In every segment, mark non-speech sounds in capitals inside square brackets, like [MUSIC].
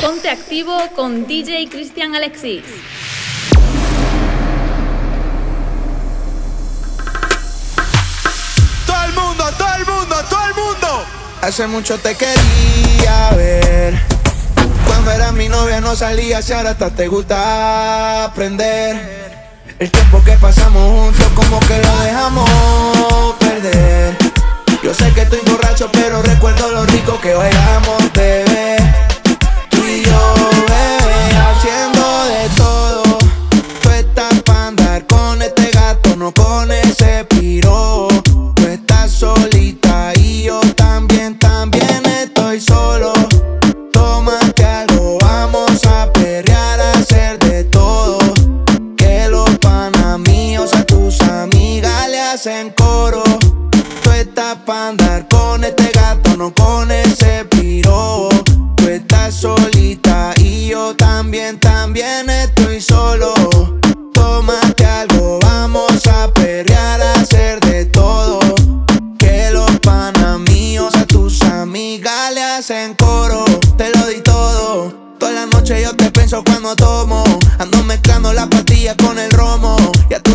Ponte activo con DJ Cristian Alexis. Todo el mundo, todo el mundo, todo el mundo. Hace mucho te quería ver. Cuando era mi novia no salía, si ahora hasta te gusta aprender. El tiempo que pasamos juntos como que lo dejamos perder. Yo sé que estoy borracho, pero recuerdo lo rico que bailamos, bebé. Tú y yo,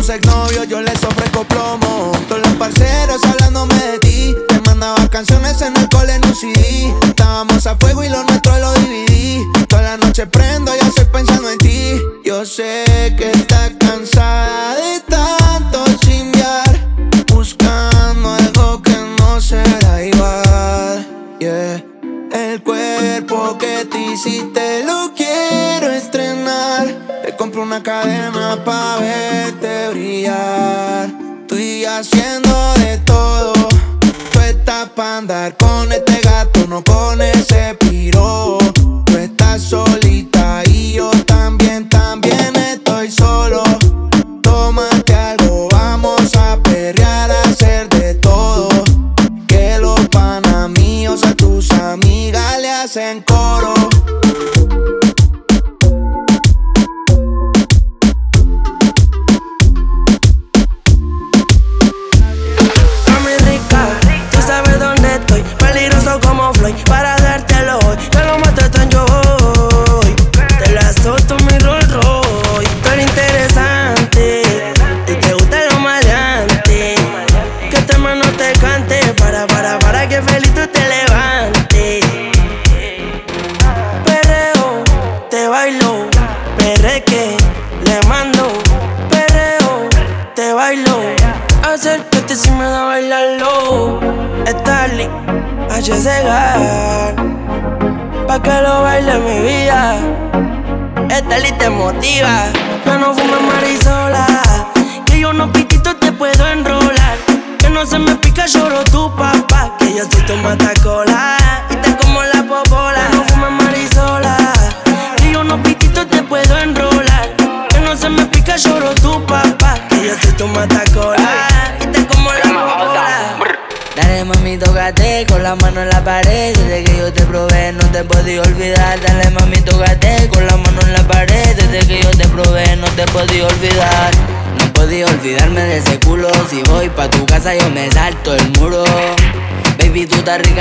Y tus exnovios yo les ofrezco plomo. Todos los parceros hablándome de ti. Te mandaba canciones en el cole en un CD. Estábamos a fuego y lo nuestro lo dividí. Toda la noche prendo, yo estoy pensando en ti. Yo sé haciendo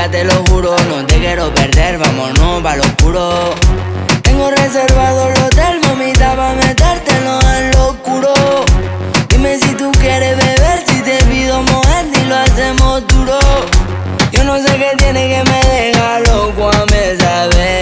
te lo juro. No te quiero perder, vámonos pa' lo oscuro. Tengo reservado el hotel, mamita, pa' metértelo en lo oscuro. Dime si tú quieres beber, si te pido mojar y lo hacemos duro. Yo no sé qué tiene que me deja loco a esa baby.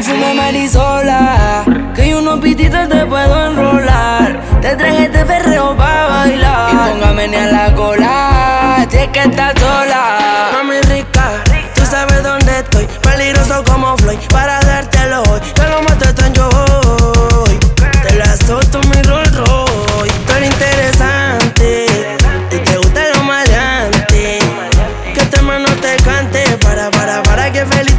No fume marisola, que yo unos pititos te puedo enrolar. Te traje este perreo pa' bailar. Y pongo a menear la cola, si que estás sola. Mami rica, tú sabes dónde estoy. Peligroso como Floyd, para dártelo hoy. Te lo mato, tan yo voy. Te la solto mi Rolls Royce. Tú eres interesante y te gusta lo maleante. Que tu hermano te cante para, para, para que feliz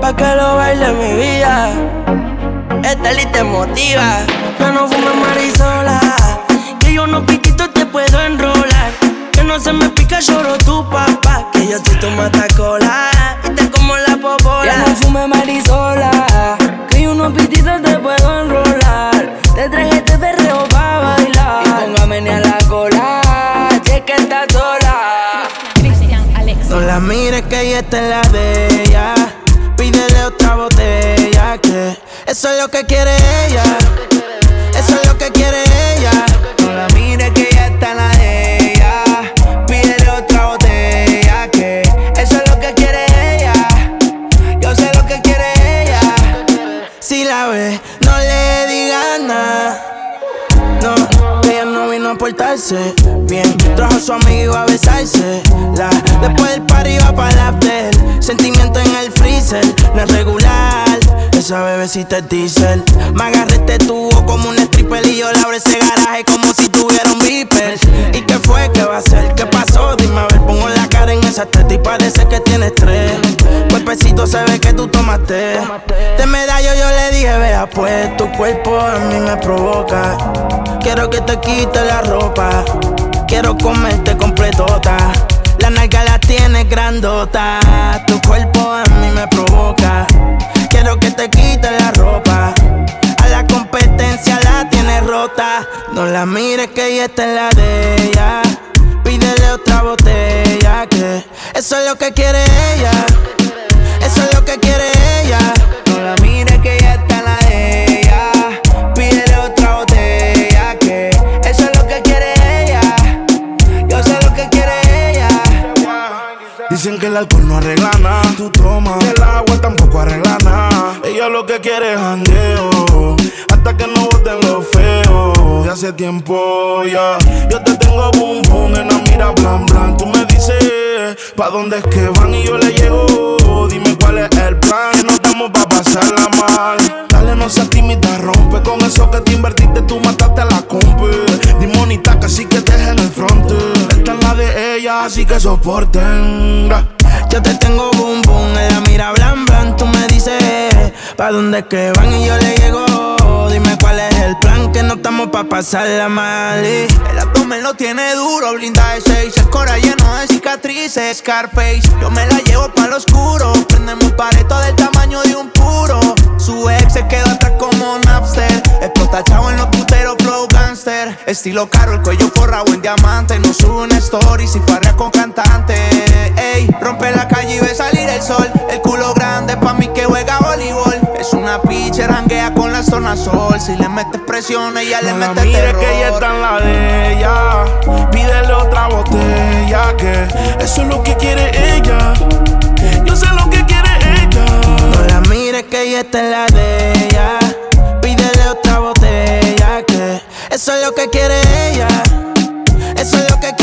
Pa' que lo baile mi vida. Starly te motiva. No fumes marisola, que yo no pitito te puedo enrolar. nunca lloró tu papá. Que yo te tomo cola y te como la popola. Ya no fume marisola, que unos pititos te puedo enrolar. Te traje este perreo pa' bailar. Y póngame a la cola, si es que estás sola. No la mires que ella está en la de ella. Pídele otra botella que eso es lo que quiere ella. Eso es lo que quiere ella. No la mires que ella está en la de ella. Pídele otra botella que eso es lo que quiere ella. Yo sé lo que quiere ella. Si la ves, portarse bien. Trajo a su amigo y iba a besarse. La, después del party iba para el after. Sentimiento en el freezer, no es regular. Esa bebecita es diesel. Me agarré este tubo como un stripper y yo le abro ese garaje como si tuviera un beeper. ¿Y qué fue? ¿Qué va a ser? ¿Qué pasó? Dime a ver, pongo la cara en esa teta y parece que tienes tres. Cuerpecito se ve que tú tomaste. De medallo yo le dije, vea pues, tu cuerpo a mí me provoca. Quiero que te quite la ropa. Quiero comerte completota. La nalga la tienes grandota. Tu cuerpo a mí me provoca. Quiero que te quite la ropa. A la competencia la tienes rota. No la mires que ella está en la de ella. Pídele otra botella que eso es lo que quiere ella. Eso es lo que quiere ella. No la mires que ella está en la de ella. Pídele otra botella que eso es lo que quiere ella. Yo sé lo que quiere ella. Dicen que el alcohol no arregla nada. Lo que quiere es jangueo. Hasta que no boten lo feo. De hace tiempo ya. Yo te tengo boom boom en la mira blan blan. Tú me dices pa' dónde es que van y yo le llego. Dime cuál es el plan. Que no estamos pa' pasarla mal. Dale, no seas tímida, rompe. Con eso que te invertiste, tú mataste a la compa. Dimonita, casi que deja en el frente. Esta es la de ella, así que soporten. Yo te tengo boom boom en la mira blan blan. Tú me dices pa' dónde es que van y yo le llego. Dime cuál es el plan, que no estamos pa' pasarla mal. El abdomen lo tiene duro, blinda de seis. El cora lleno de cicatrices, Scarface. Yo me la llevo pa' lo oscuro. Prendemos pareto del tamaño de un puro. Su ex se quedó atrás como Napster. Explota chavo en los puteros, flow gangster. Estilo caro, el cuello forrado en diamante. No sube una story si parrea con cantante. Ey, rompe la calle y ve salir el sol. El culo grande pa' mí que juega hanguea con la zona sol. Si le metes presión, ella le No la mete terror. que ella está en la de ella. Pídele otra botella que eso es lo que quiere ella. Yo sé lo que quiere ella. No la mires que ella está en la de ella. Pídele otra botella que eso es lo que quiere ella. Eso es lo que quiere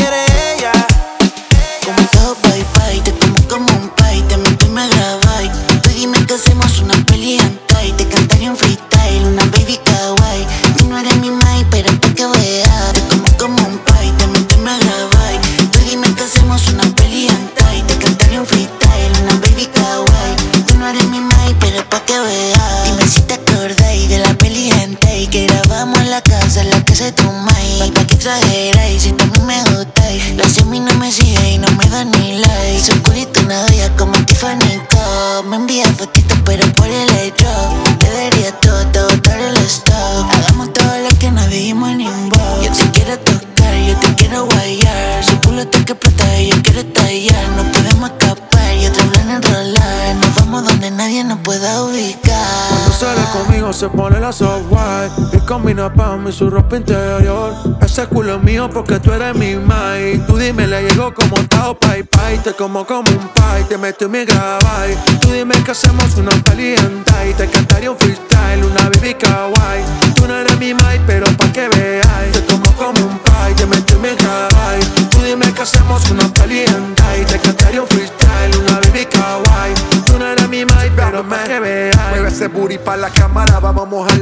que explota y yo quiero tallar No podemos escapar y otro plan enrolar Nos vamos donde nadie nos pueda ubicar. Cuando sale conmigo se pone la software Y combina pa' mí su ropa interior. Ese culo es mío porque tú eres mi mai Tú dime, le llego como Tao Pai Pai. Te como como un pai, te meto y me grabáis Tú dime que hacemos una peli hentai Te cantaría un freestyle,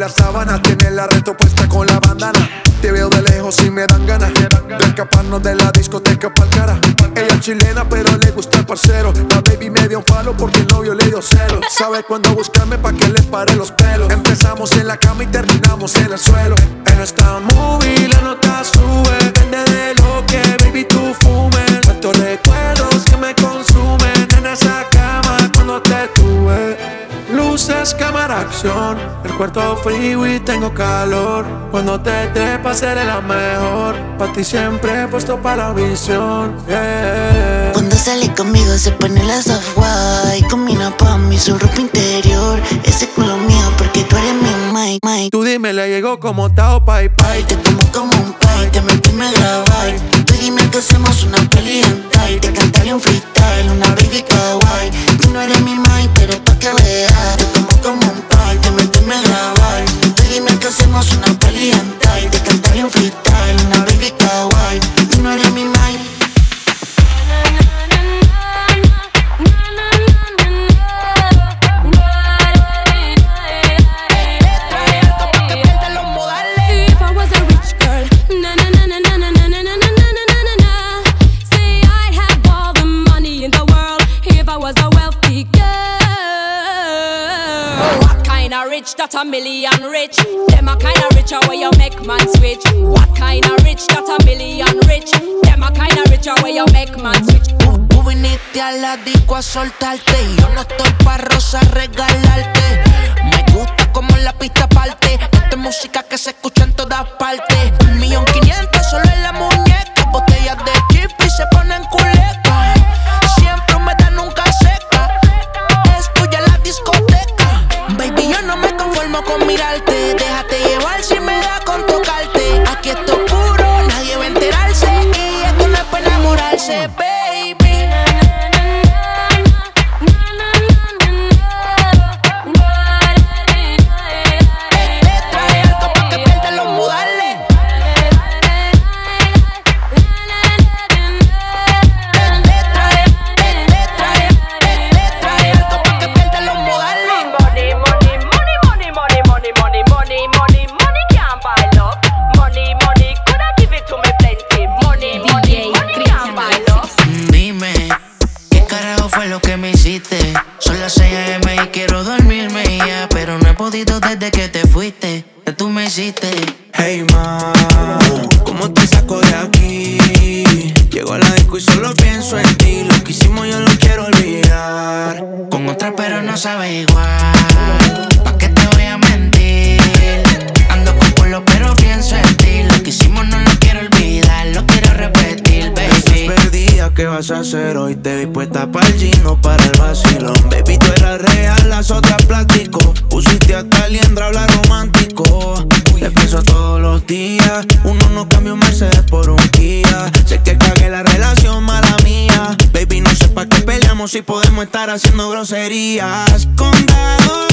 las sábanas, tienes la reto puesta con la bandana. Te veo de lejos y me dan ganas de escaparnos de la discoteca pa'l cara. Ella es chilena, pero le gusta el parcero. La baby me dio un palo porque el novio le dio cero. Sabe cuándo buscarme pa' que le pare los pelos. Empezamos en la cama y terminamos en el suelo. En esta movie la nota sube. Depende de lo que baby tú fumes. Tantos recuerdos que me consumen en esa cama cuando te tuve. Luces, cámara, acción cuarto frío y tengo calor. Cuando te trepas seré la mejor. Pa' ti siempre he puesto para la visión. Cuando sale conmigo se pone la software. Y combina pa' mí su ropa interior. Ese culo mío porque tú eres mi Mike. Mike. Tú dime, le llegó como Tao Pai Pai. Te como como un pai, te metí me grabáis. Tú dime que hacemos una peli en tie. Te cantaré un freestyle, una baby kawaii. Tú no eres mi Mike, pero pa' que veas. Te como como un pai, te grabar. Dime que hacemos una peli en te de cantar y un fit rich that a million rich? Them a kinda richer where you make man switch. What kinda rich that a million rich? Them a kinda richer where you make man switch. Tú, tú viniste a la disco a soltarte. Yo no estoy pa' rosa regalarte. Me gusta como la pista parte. Esta es música que se escucha en todas partes. cero y te vi puesta para el chino, para el vacilón. Baby, tú eras real, las otras plástico. Pusiste hasta liendra, habla romántico. Te pienso todos los días. Uno no cambió Mercedes por un Kia. Sé que cagué la relación, mala mía. Baby, no sé para qué peleamos si podemos estar haciendo groserías. Condado,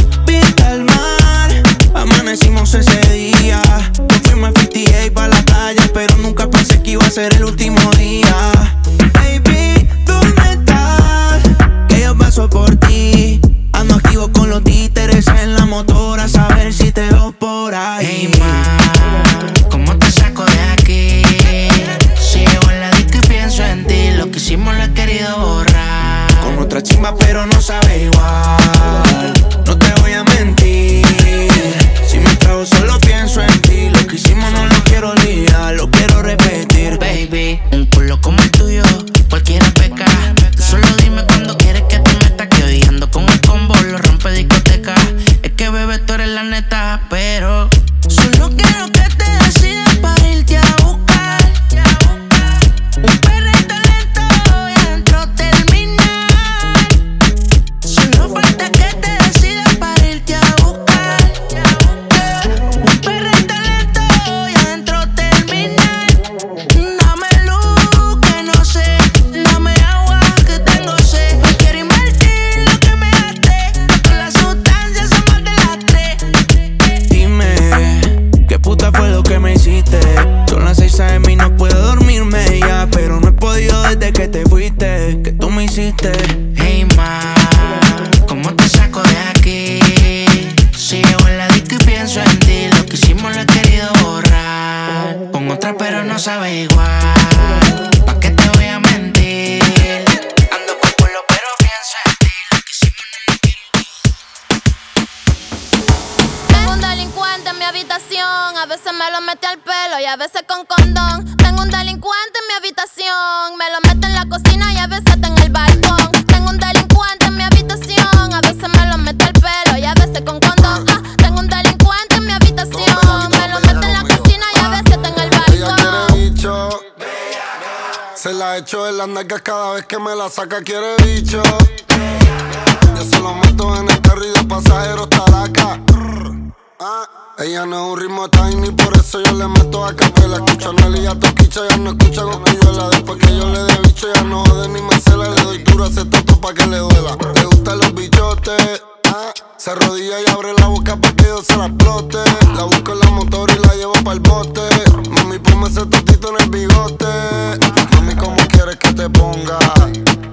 Me lo meto en la cocina y a veces en el balcón. Tengo un delincuente en mi habitación. A veces me lo meto al pelo y a veces con condón. Ah, tengo un delincuente en mi habitación. Me lo meto en la cocina y a ah, veces está en el balcón. bicho. Se la echo en las nalgas cada vez que me la saca, quiere bicho. Yo se lo meto en el carro y de pasajero está acá. Ah. Ella no es un ritmo tiny, por eso yo le meto a capela. Escucha a Nelly a Toquicha, ya no escucha Cocuyuela. Después que yo le dé bicho, ya no jode ni me cela. Le doy duro a ese pa' que le duela. Le gustan los bichotes. Se arrodilla y abre la boca para que yo se la explote. La busco en la motor y la llevo para el bote. Mami, ponme ese totito en el bigote. Mami, ¿cómo quieres que te ponga?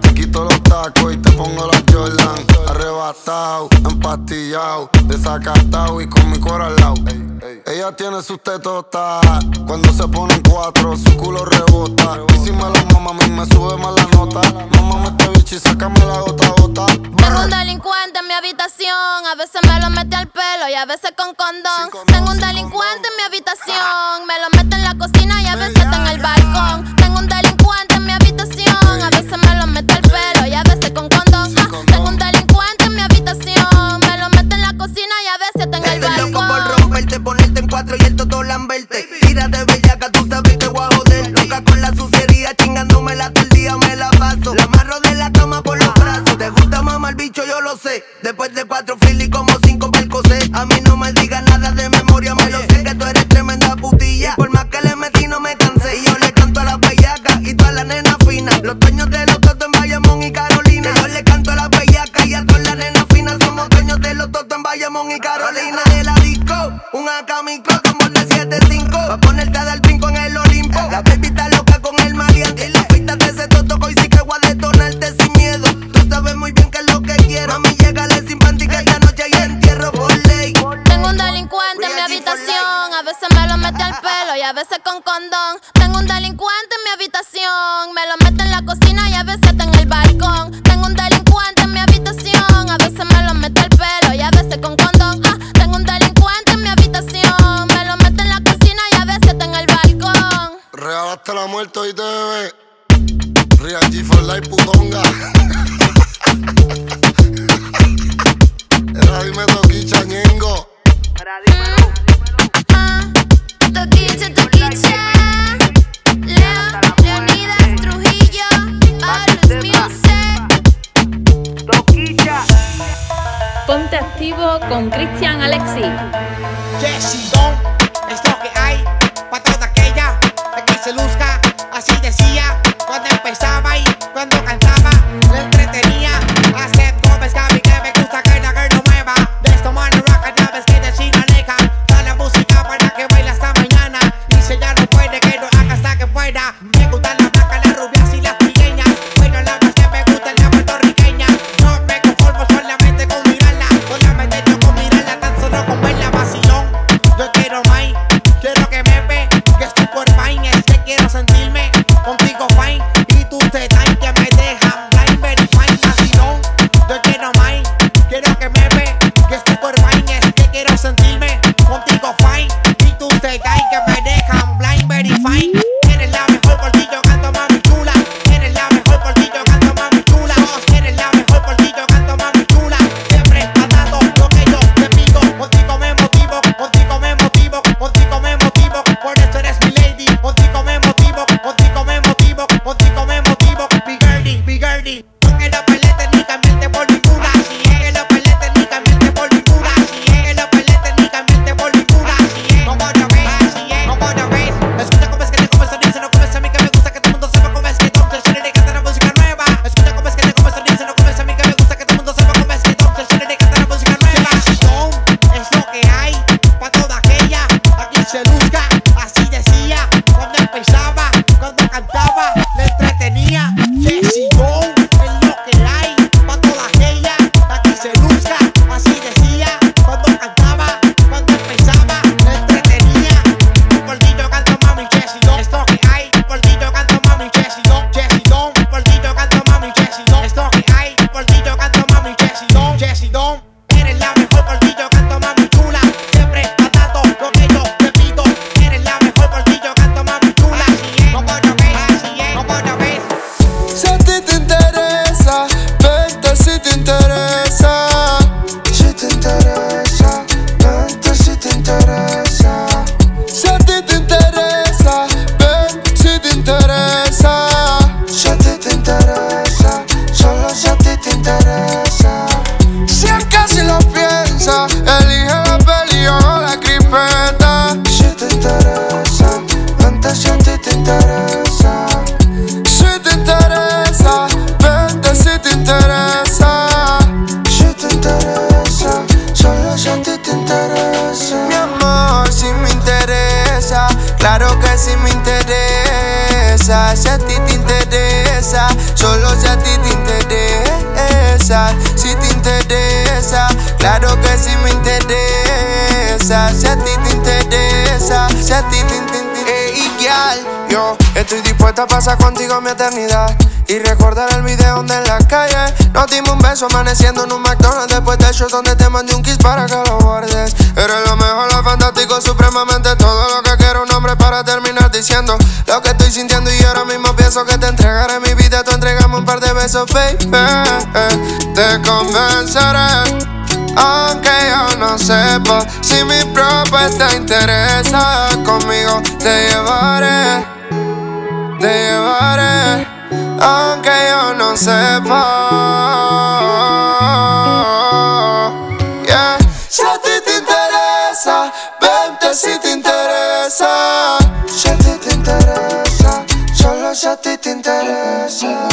Te quito los tacos y te pongo la Jordan. Arrebatado, empastillado, desacatado y con mi cuero al lado. Ella tiene sus tetotas, cuando se pone ponen cuatro, su culo rebota. Y si me la mama, a mí me sube más la nota. Mamá, me este bicho y sácame la gota gota. Tengo un delincuente en mi habitación a veces me lo mete al pelo y a veces con condón. Tengo un delincuente en mi habitación. [LAUGHS] Me lo mete en la cocina y a veces está en el balcón. Tengo un delincuente en mi habitación. A veces me lo mete al pelo y a veces con condón. Tengo un delincuente en mi habitación. Me lo mete en la cocina y a veces en el balcón. yo lo sé. Después de cuatro filis, como cinco percosé. A mí no me digas nada de memoria, me lo sé que tú eres tremenda putilla. Por más que le metí, no me cansé. Y yo le canto a las bellacas y todas las nenas finas. Los dueños de los totos en Bayamón y Carolina. Que yo le canto a las bellacas y a todas las nenas finas. Somos dueños de los totos en Bayamón y Carolina. De la disco, un acamicro como el de 7-5. Claro que si me interesa, si a ti te interesa, solo si a ti te interesa, si te interesa, claro que si me interesa, si a ti te interesa, si a ti te interesa. Ey, yo estoy dispuesta a pasar contigo mi eternidad. Y recordar el video donde en la calle. Nos dimos un beso amaneciendo en un McDonald's. Después de shows donde te mandé un kiss para que lo guardes. Eres lo mejor, lo fantástico, supremamente Todo lo que quiero. Un hombre para terminar diciendo Lo que estoy sintiendo. Y ahora mismo pienso que te entregaré mi vida. Tú entregame un par de besos, baby. Te convenceré aunque yo no sepa si mi propuesta interesa. Conmigo, te llevaré, te llevaré aunque yo no sepa. Yeah. Si a ti te interesa, vente si te interesa. Si a ti te interesa, solo si a ti te interesa.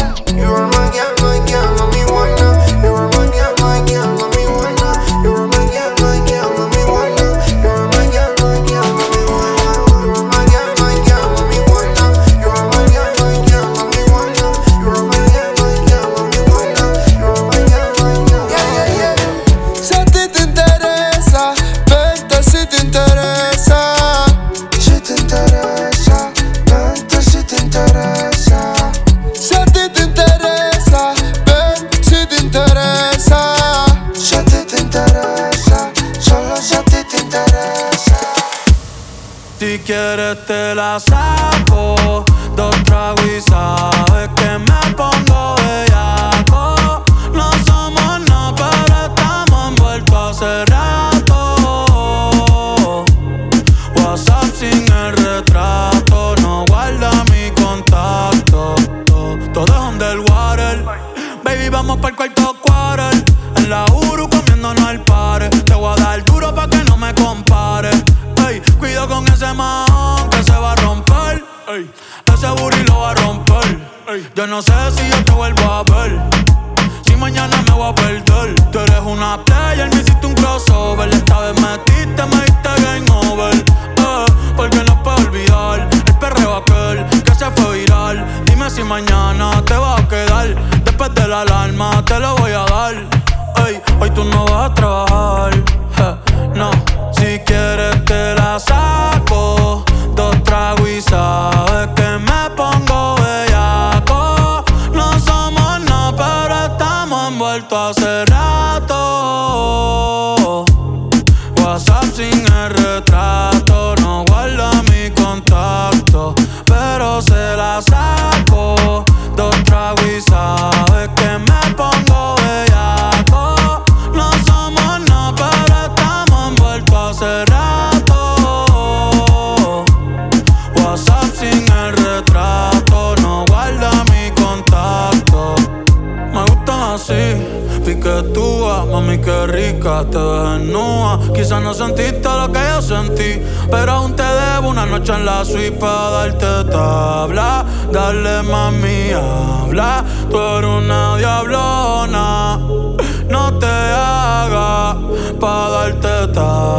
quieres te la.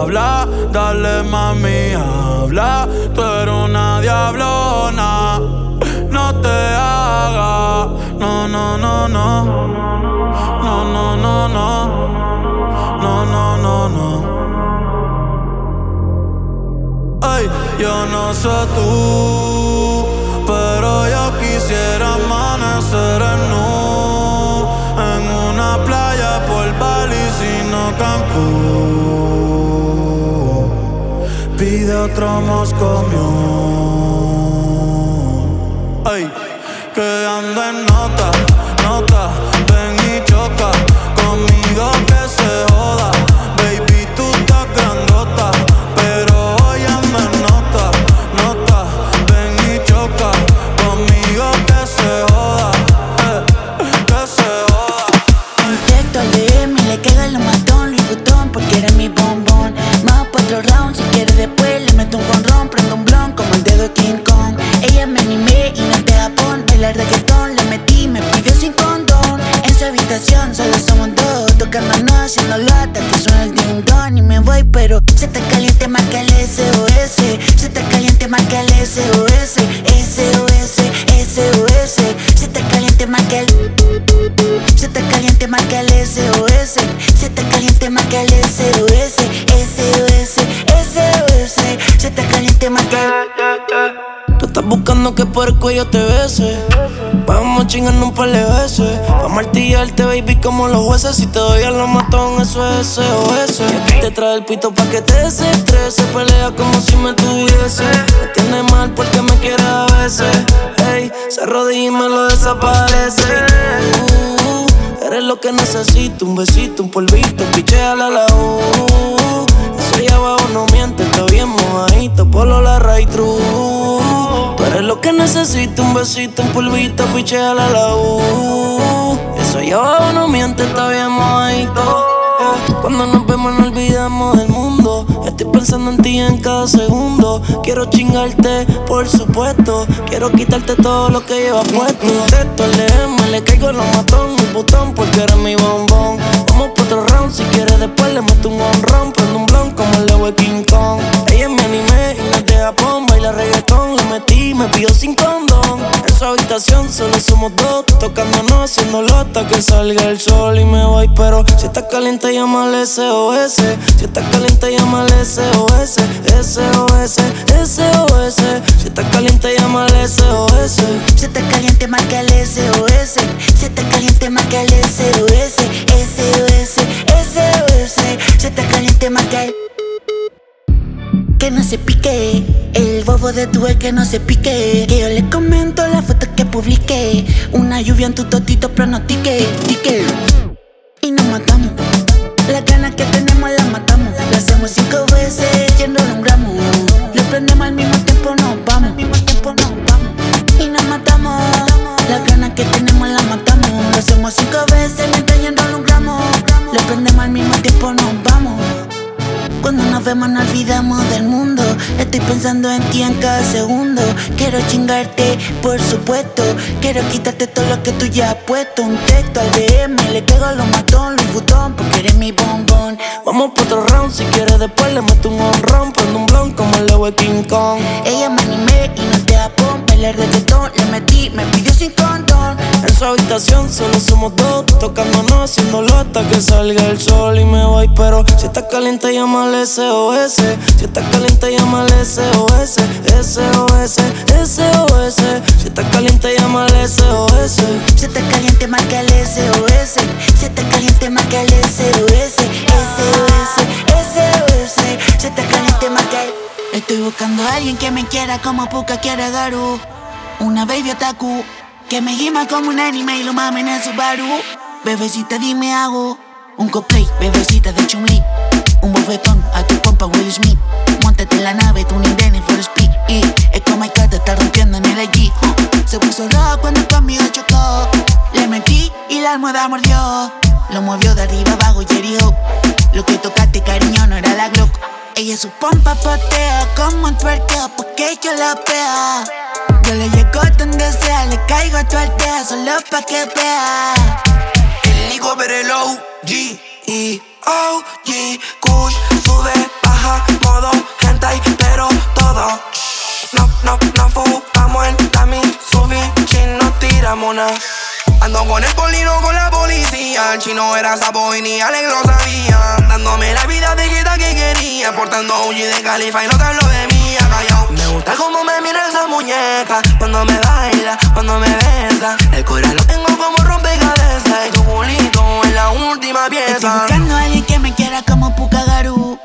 habla, dale mami, habla. Tú eres una diablona, no te hagas. No, no, no, no. No, no, no, no. No, no, no, no. Ay, yo no sé tú, pero yo quisiera amanecer en nu en una playa por Bali, sino Cancún vida otro nos comió. SOS. Si está caliente, marca el SOS. SOS, SOS. Si está caliente, marca el. Si está caliente, marca el SOS. Si está caliente, marca el SOS. SOS, SOS. Si está caliente, marca el. Tú estás buscando que por el cuello te bese Vamos chingando un par de veces. Pa' martillarte, baby, como los jueces. Si te doy a lo matón, eso es SOS. Y aquí te trae el pito pa' que te desestrese. Pelea como si me tuviese. Me tiene mal porque me quiere a veces. Ey, se arrodilla y me lo desaparece. Uh, eres lo que necesito, un besito, un polvito, pichea la uh. Eso allá abajo no miente, está bien mojadito, polo la raíz true. Tú eres lo que necesito, un besito, un polvito, pichea la la uh. Eso allá abajo no miente, está bien mojadito. eh. Cuando nos vemos no olvidamos del mundo. Estoy pensando en ti en cada segundo. Quiero chingarte, por supuesto. Quiero quitarte todo lo que llevas puesto. Texto al DM, le caigo los matón, mi botón, porque eres mi bombón. Vamos por otro round, si quieres después le meto un honrón. Prendo un blon como el de King Kong. Ella es mi anime y no es de Japón. Baila reggaetón, le metí, me pidió sin condón. En su habitación solo somos dos, tocándonos, haciéndolo hasta que salga el sol y me voy. Pero si estás caliente, llámale SOS. Si estás caliente, llámale SOS. SOS, SOS. Si estás caliente, llámale SOS. Si está caliente, marca el SOS. Si está caliente, marca el SOS. SOS, SOS. Si está caliente, marca el. Que no se pique, el bobo de tu ex que no se pique. Que yo le comento la foto que publiqué. Una lluvia en tu totito pronostique, tique. Y nos matamos. Las ganas que tenemos las matamos. Lo hacemos cinco veces, yendo un gramo. Le prendemos al mismo tiempo, nos vamos. Al mismo tiempo nos vamos. Y nos matamos. Las ganas que tenemos las matamos. Lo hacemos cinco veces, mientras yendo un gramo. Le prendemos al mismo tiempo, nos vamos. Cuando nos vemos no olvidamos del mundo. Estoy pensando en ti en cada segundo. Quiero chingarte, por supuesto. Quiero quitarte todo lo que tú ya has puesto. Un texto al DM, le pego a los matón, Louis Vuitton Porque eres mi bombón. Vamos por otro round, si quieres después le meto un honrón. Prendo un blon como el de King Kong. Ella me animé y no te apón Bailar reggaetón, le metí, me pidió sin condón En su habitación solo somos dos, tocándonos, haciéndolo hasta que salga el sol y me voy. Pero si estás caliente, llámale SOS. Si estás caliente, llámale SOS. SOS, SOS. Si estás caliente, llámale SOS. Si está caliente, marca el SOS. Si está caliente, marca el SOS. SOS, SOS. Si está caliente, marca el. Estoy buscando a alguien que me quiera como Puka quiere a Garu. Una baby otaku que me gima como un anime y lo mame en el Subaru. Bebecita, dime hago un cosplay, bebecita de Chumli. Un bofetón a tu compa Will Smith. Montate en la nave, tú ni Dennis for speed. Y es como el te está rompiendo en el allí. Se puso rojo cuando conmigo chocó. Le metí y la almohada mordió. Lo movió de arriba abajo y herió. Lo que tocaste, cariño, no era la Glock. Ella su pompa patea como un twerkeo porque yo la pea. Yo le llego donde sea, le caigo a tu aldea solo pa' que vea. El Nico Perelo, G E O G Kush sube, baja, modo hentai, pero todo. No, no, no fumamos el tami, subí, chin, no tiramos nada. Ando con el polino con la policía. El chino era sapo y ni Alex sabía. Dándome la vida de que quería. Portando OG de Califa y no te hablo de mía. Callao. Gusta cómo me mira esa muñeca. Cuando me baila, cuando me besa. El corazón lo tengo como rompecabezas. Y tu culito es la última Estoy pieza. buscando a alguien que me quiera como Pukagaru.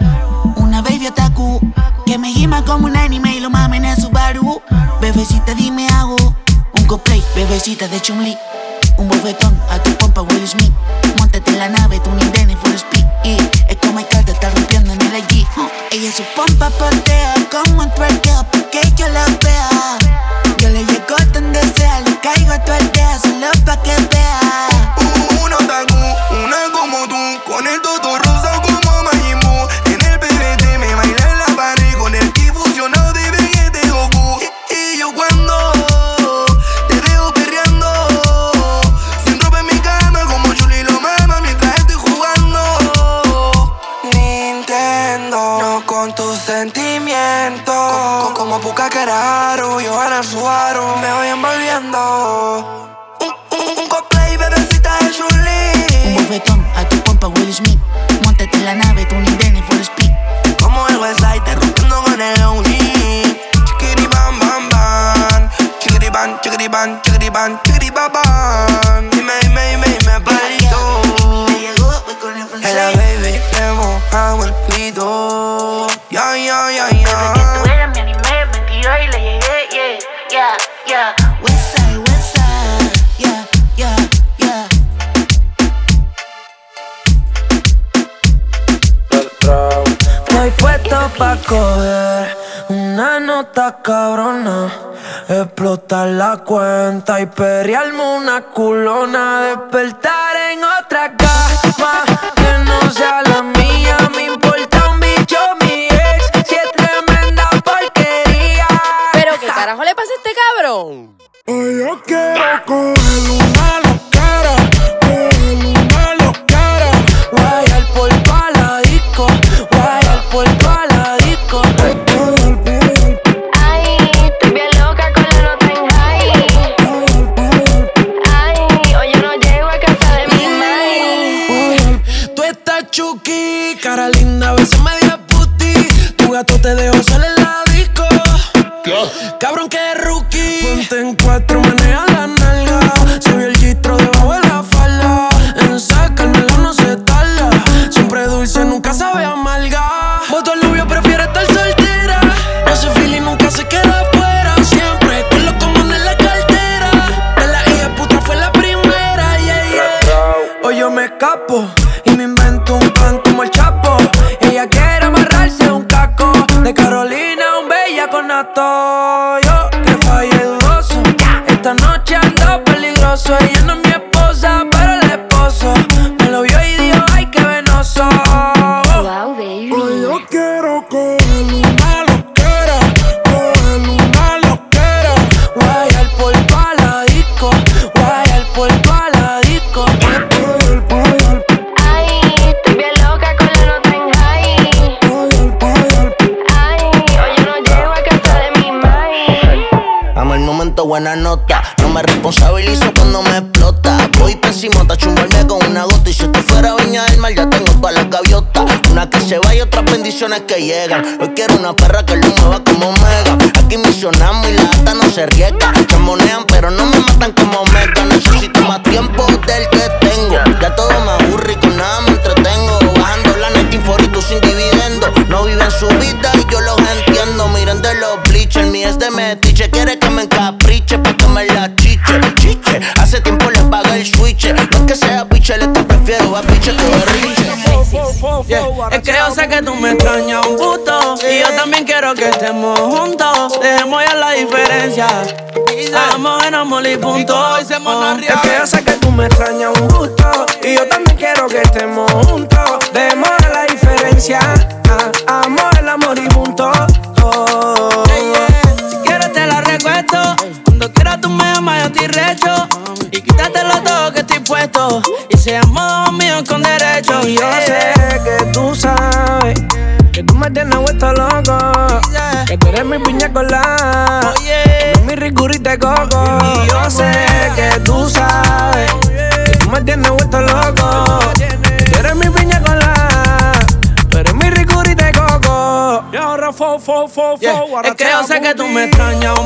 Una baby otaku que me gima como un anime y lo mame en el Subaru. Bebecita, dime hago un cosplay, bebecita de Chumli. Un bofetón a tu compa Will Smith. Montate en la nave, tú ni Dennis for speed. Y es como el te está rompiendo en el allí. Ella su pompa patea como un twerkeo porque yo la vea. Yo le llego donde sea, le caigo a tu aldea solo pa' que vea. Una otaku, una como tú, con el toto rosa como nota cabrona. Explotar la cuenta y perrearme una culona. Despertar en otra cama que no sea la mía. Me importa un bicho mi ex si es tremenda porquería. ¿Pero qué carajo le pasa a este cabrón? Hoy yo quiero coger una loquera, coger una loquera. Guayar por paladico, otras bendiciones que llegan. Hoy quiero una perra que lo mueva como mega. Aquí misionamos y la ata no se riega. Se monean, pero no me matan como mega. Necesito más tiempo del que tengo. Ya todo me aburre y con nada me entretengo. Bajando la net y sin dividendo. No viven su vida y yo los entiendo. Miren de los bleachers, mi es de metiche. Quiere que me que yo sé que tú me extrañas un gusto. Y yo también quiero que estemos juntos. Dejemos ya la diferencia. Estamos en amor y punto. Oh, Es que yo sé que tú me extrañas un gusto. Y yo también quiero que estemos juntos. Dejemos ya la diferencia mi piña colada eres mi rigurita de coco. Y yo sé que tú sabes Que tú me tienes vuelto loco. Tú eres mi piña colada Tú eres mi rigurita de coco. Y ahora fo, fo, fo, fo Es que yo sé que tú me extrañas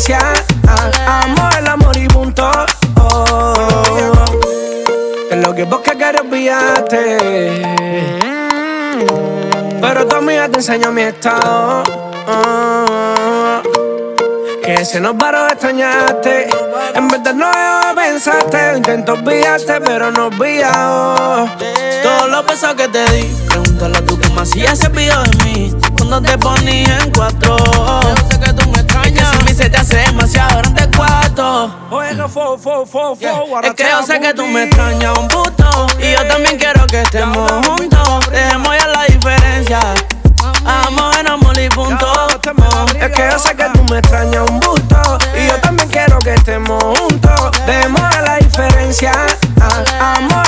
Ah, Amor, el amor y punto. Oh. Es lo que vos que quieres olvidarte Pero tu amiga te enseñó mi estado. Ah. Que se nos paró de extrañarte. En verdad no yo pensaste Intento olvidarte pero no olvidado. Todos los besos que te di Pregúntale a tu cama si ya se olvidó de mí. Cuando te ponía en cuatro Yo sé que tú Es que se te hace demasiado grande cuarto. Es que yo sé que tú me extrañas un puto Y yo también quiero que estemos juntos. Dejemos ya la diferencia. Amor en amor y punto. Es que yo sé que tú me extrañas un busto Y yo también quiero que estemos juntos. Dejemos ya la diferencia. Ah, Amor,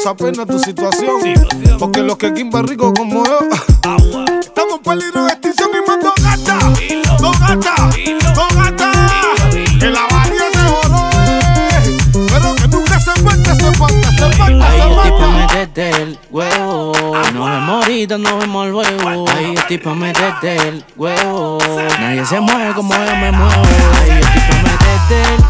menos apenas tu situación. Porque los que quimba rico como yo, estamos en peligro de extinción y más dos. Dos dos. Que la varía se jode. Eh. Pero que nunca se falta, se falta, se falta, se falta. desde el huevo. No vemos ahorita, no vemos luego. Ay, yo tipo meterte el huevo. Nadie se mueve como yo me muevo. Ay, yo tipo meterte el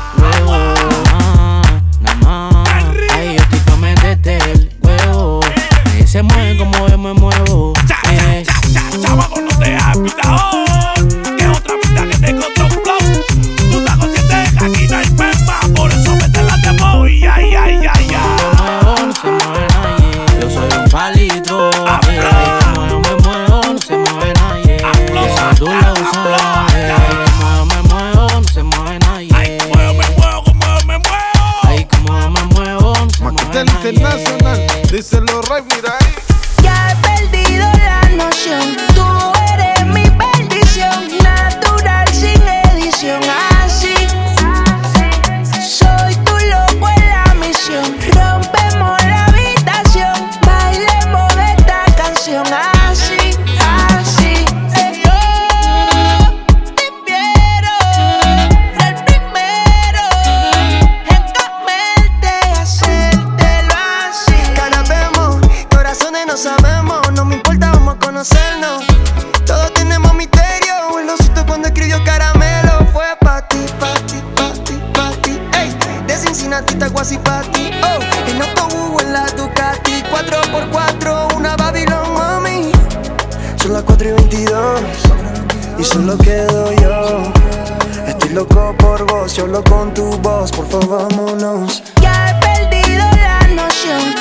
vámonos. Ya he perdido la noción.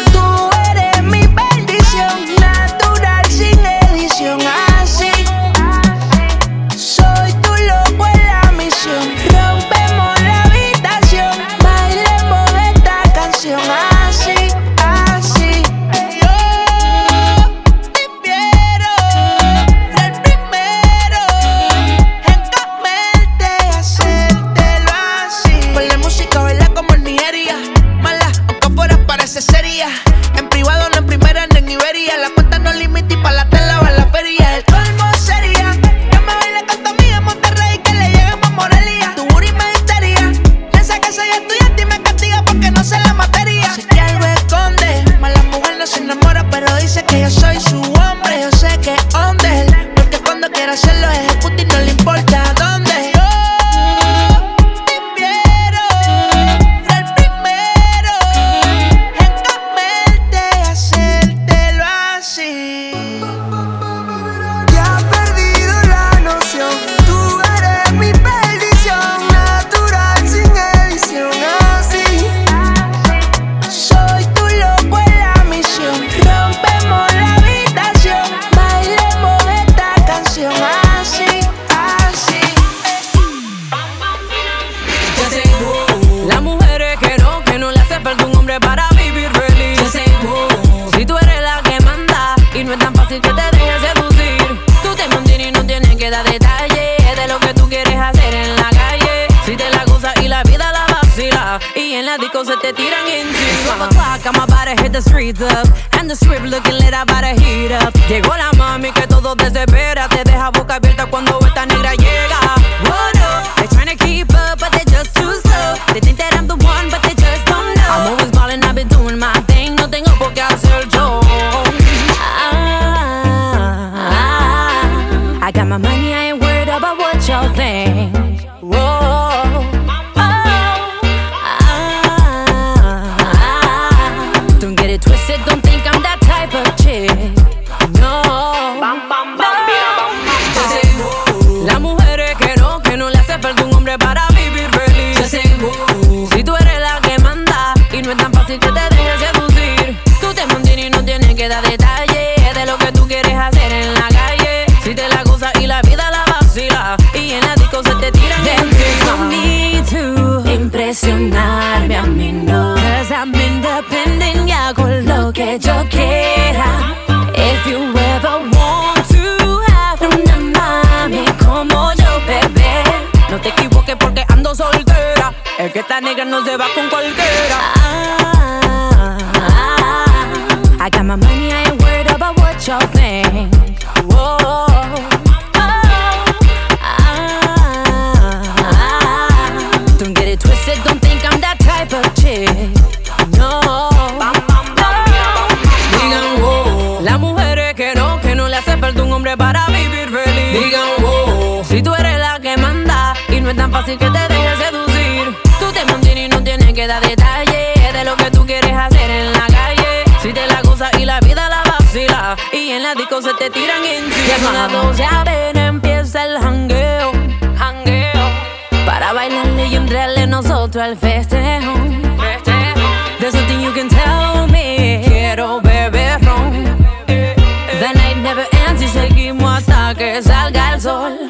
salga el sol.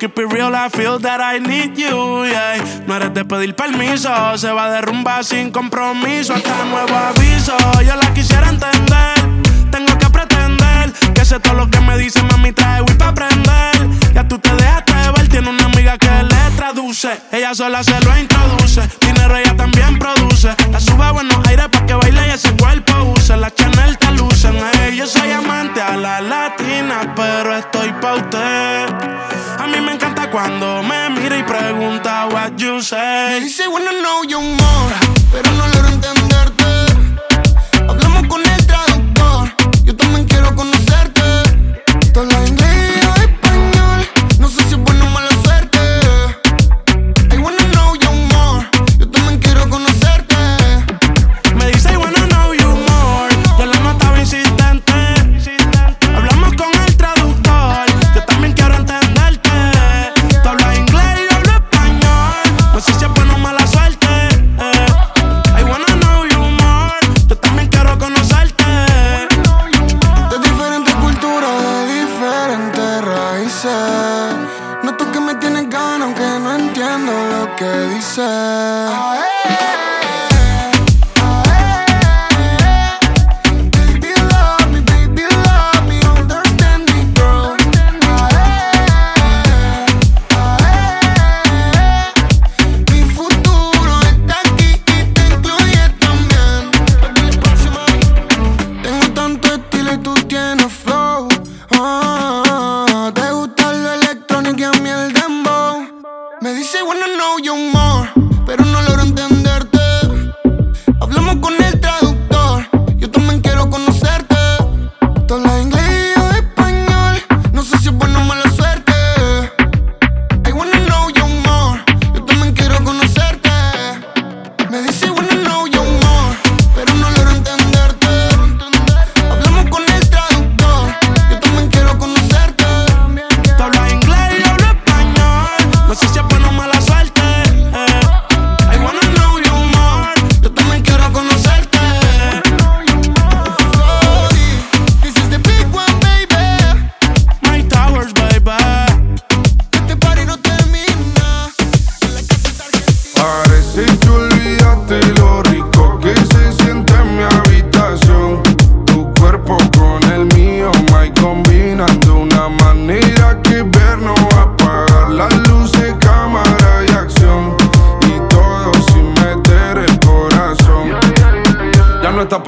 keep it real, I feel that I need you. No eres de pedir permiso, se va a derrumbar sin compromiso hasta nuevo aviso. Yo la quisiera entender, tengo que pretender que sé todo lo que me dice, mami, trae Wii pa' aprender. Ya tú te dejas tiene una amiga que le traduce. Ella sola se lo introduce. Dinero ella también produce. La sube a buenos aires para que baile y ese cuerpo use. La Chanel te lucen. Yo soy amante a la latina, pero estoy pa' usted. A mí me encanta cuando me mira y pregunta what you say. Dice, bueno, no, yo more, pero no lo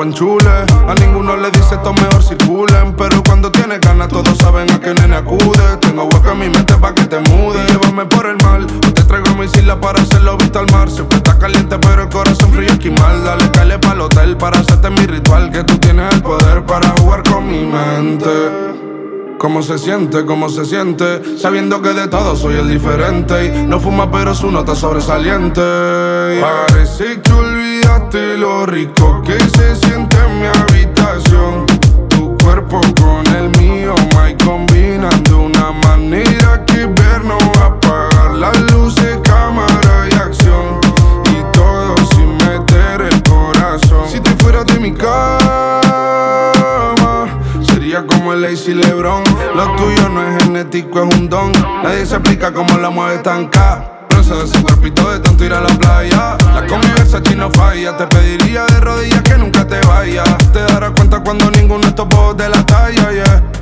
A ninguno le dice esto mejor circulen. Pero cuando tienes ganas, todos saben a qué nene acude. Tengo hueco en mi mente pa' que te mude. Llévame por el mal. O te traigo mi isla para hacerlo visto al mar. Siempre está caliente, pero el corazón frío esquimal. Dale, cale pa'l hotel para hacerte mi ritual. Que tú tienes el poder para jugar con mi mente. ¿Cómo se siente? ¿Cómo se siente? Sabiendo que de todo soy el diferente. Y no fuma, pero su nota sobresaliente. Parece que lo rico que se siente en mi habitación. Tu cuerpo con el mío, my combinan de una manera que ver no va a apagar las luces, cámara y acción. Y todo sin meter el corazón. Si te fueras de mi cama, sería como el Lazy Lebron. Lo tuyo no es genético, es un don. Nadie se explica cómo la mueve tan ca. Ese cuerpito de tanto ir a la playa. La convivencia aquí no falla. Te pediría de rodillas que nunca te vayas. Te darás cuenta cuando ninguno de estos de la talla, yeah.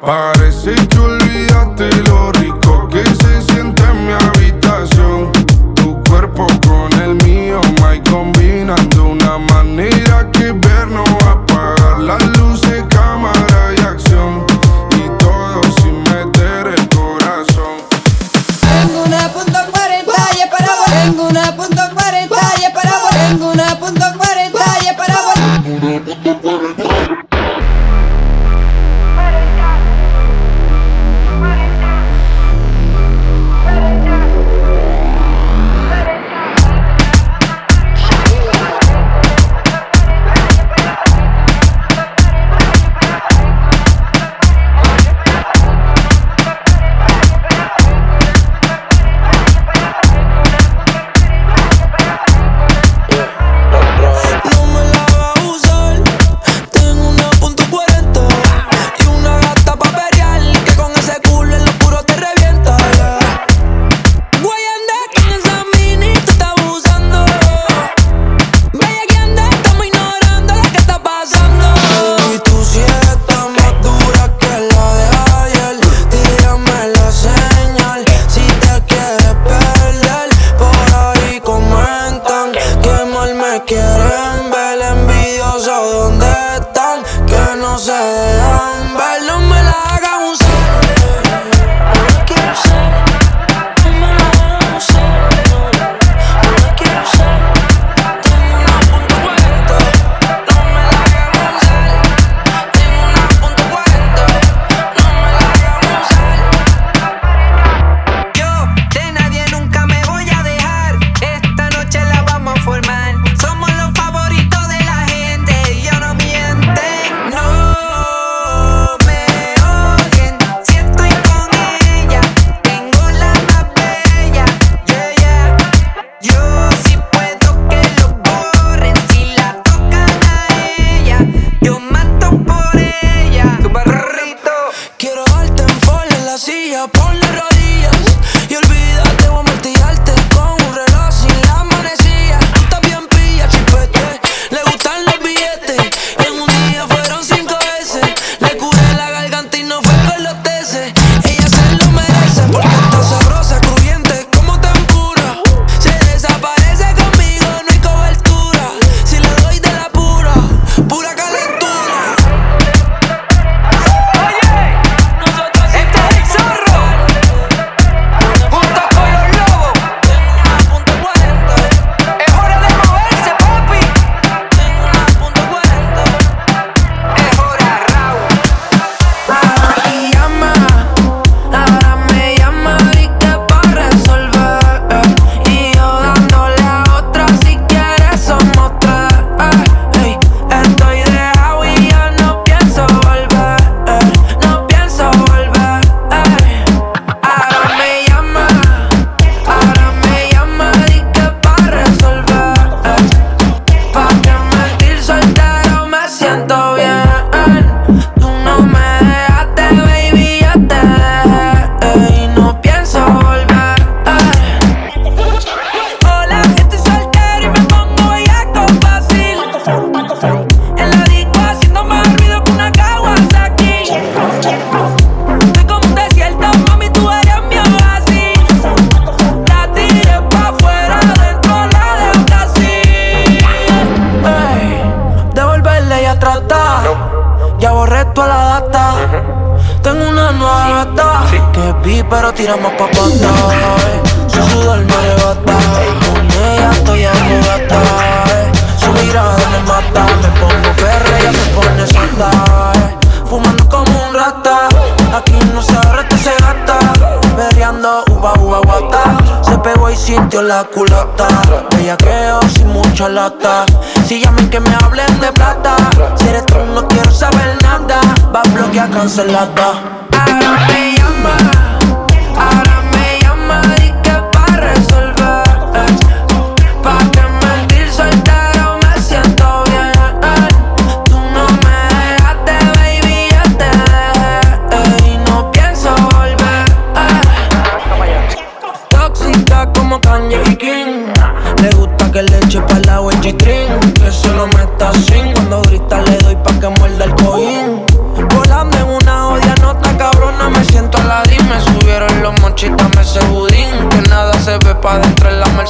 Parece que olvidaste lo rico que se siente en mi habitación. Tu cuerpo con el mío, my combinan de una manera que ver no va a apagar las luces, cámara sintió la culata. Bellaqueo sin mucha lata. Si llamen que me hablen de plata. Si eres tú, no quiero saber nada. Va a bloquear cancelada.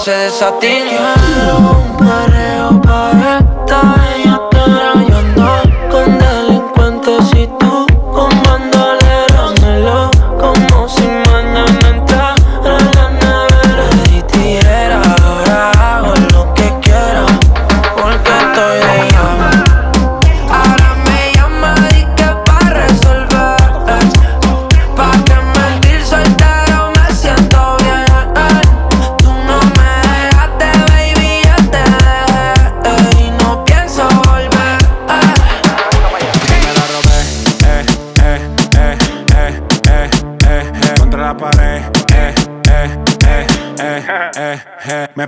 se desatina. Un perreo pa' esta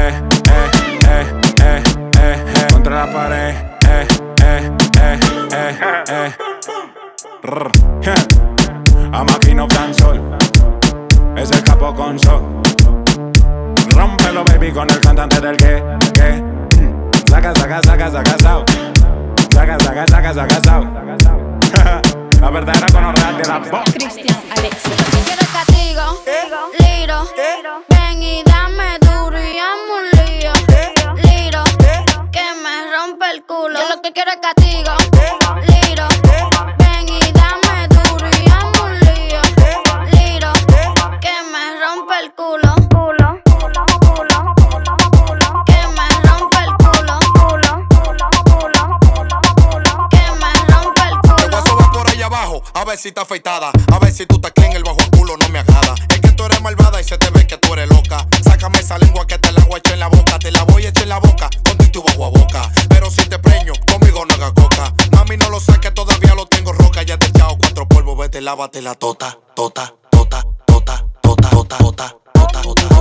eh, eh, eh, eh, eh, eh, contra la pared, eh, eh, eh, eh, eh. Dancehall, es el capo con sol. Rómpelo, baby, con el cantante del que, mm. Saca, saca, saca, saca, sao. Saca, saca, saca, saca, conorrea de la voz. Cristian Alexis. Quiero castigo, liro. Ven y dame duro un lío. Liro, que me rompe el culo. Yo lo que quiero es castigo, liro. Ven y dame duro y amo un lío. Liro, que me rompe el culo. Que me rompe el culo. Que me rompe el Te voy a sobar por ahí abajo, a ver si está afeitada. A ver si tú te en el bajo culo, no me agrada. Tú eres malvada y se te ve que tú eres loca. Sácame esa lengua que te la voy a echar en la boca. Te la voy a echar en la boca, con tu bajo a boca. Pero si te preño, conmigo no haga coca. Mami, no lo saques, todavía lo tengo roca. Ya te he echado cuatro polvos, vete, lávate la tota, tota, tota, tota, tota. tota, tota, tota, tota, tota,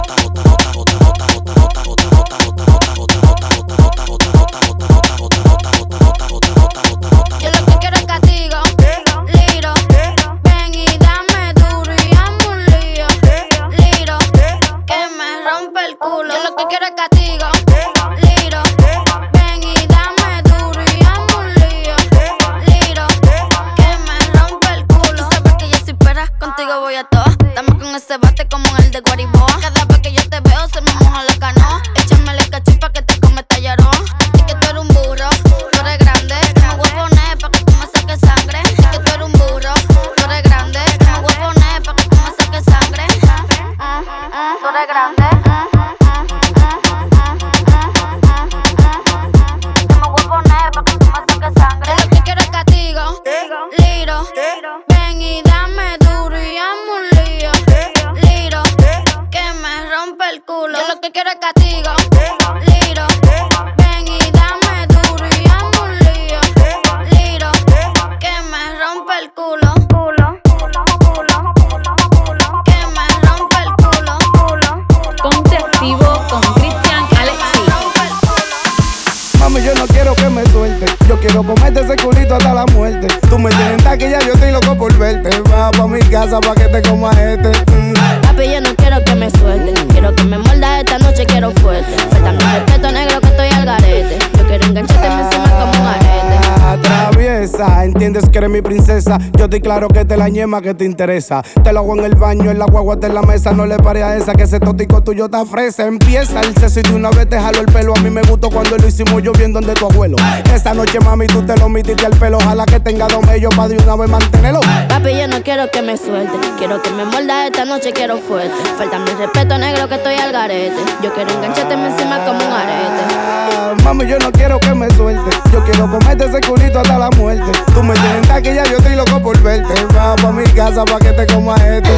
mi princesa. Estoy claro que te la ñema que te interesa. Te lo hago en el baño, en la guagua, en la mesa. No le pare a esa que ese tótico tuyo está fresa. Empieza el sexo y de una vez te jalo el pelo. A mí me gustó cuando lo hicimos yo bien donde tu abuelo. Esta noche, mami, tú te lo metiste al pelo. Ojalá que tenga dos mellos para de una vez mantenerlo. Papi, yo no quiero que me suelte. Quiero que me muerda esta noche, quiero fuerte. Falta mi respeto negro que estoy al garete. Yo quiero engancharte encima como un arete. Ah, Mami, yo no quiero que me suelte. Yo quiero comerte ese culito hasta la muerte. Tú me tienes en taquilla, yo estoy loco por verte. Va pa' mi casa pa' que te coma este.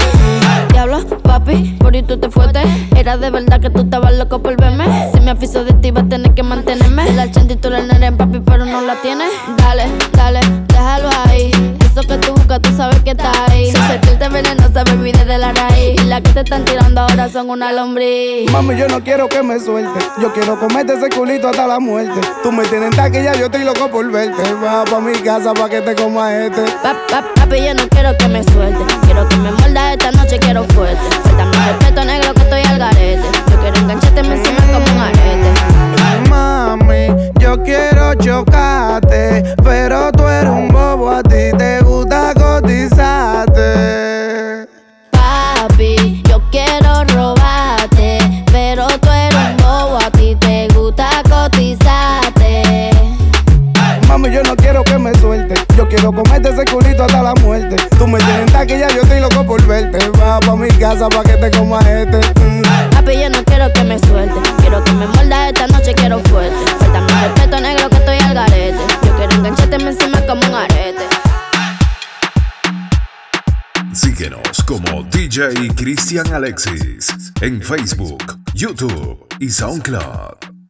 Diablo, papi, por ahí tú te fuiste. Era de verdad que tú estabas loco por verme. Si me afiso de ti, vas a tener que mantenerme. La chanti tú la nena, papi, pero no la tienes. Dale, dale, déjalo ahí. Eso que tú buscas, tú sabes que está ahí. Si sentirte venenosa, baby, desde la raíz. Y las que te están tirando ahora son una lombriz. Mami, yo no quiero que me suelte. Yo quiero comerte ese culito hasta la muerte. Tú me tienes en taquilla, yo estoy loco por verte. Va pa' mi casa pa' que te coma este. Pa, pa, papi, yo no quiero que me suelte. Quiero que me muerda esta noche, quiero fuerte. Falta mi respeto negro que estoy al garete. Yo quiero engancharte encima como un arete. Mami, yo quiero chocarte, pero tú eres un bobo, a quiero comerte ese culito hasta la muerte. Tú me tienes en taquilla, yo estoy loco por verte. Va pa' mi casa pa' que te coma este. Mm. Papi, yo no quiero que me suelte. Quiero que me muerda esta noche, quiero fuerte. Falta mi respeto negro que estoy al garete. Yo quiero engancharte encima como un arete. Síguenos como DJ Cristian Alexis en Facebook, YouTube y SoundCloud.